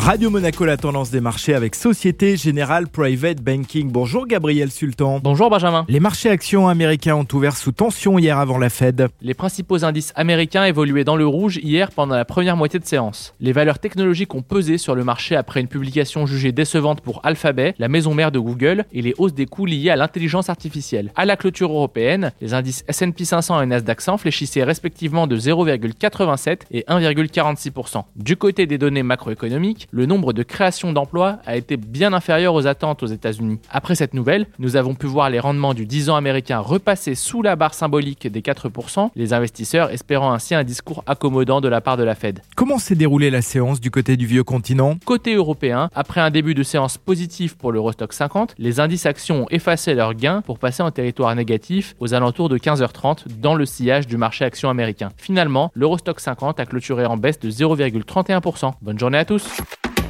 Radio Monaco, la tendance des marchés avec Société Générale Private Banking. Bonjour Gabriel Sultan. Bonjour Benjamin. Les marchés actions américains ont ouvert sous tension hier avant la Fed. Les principaux indices américains évoluaient dans le rouge hier pendant la première moitié de séance. Les valeurs technologiques ont pesé sur le marché après une publication jugée décevante pour Alphabet, la maison mère de Google, et les hausses des coûts liées à l'intelligence artificielle. À la clôture européenne, les indices S&P 500 et Nasdaq 100 fléchissaient respectivement de 0,87 et 1,46%. Du côté des données macroéconomiques, le nombre de créations d'emplois a été bien inférieur aux attentes aux États-Unis. Après cette nouvelle, nous avons pu voir les rendements du 10 ans américain repasser sous la barre symbolique des 4%, les investisseurs espérant ainsi un discours accommodant de la part de la Fed. Comment s'est déroulée la séance du côté du vieux continent? Côté européen, après un début de séance positif pour l'Eurostock 50, les indices actions ont effacé leurs gains pour passer en territoire négatif aux alentours de 15h30 dans le sillage du marché action américain. Finalement, l'Eurostock 50 a clôturé en baisse de 0,31%. Bonne journée à tous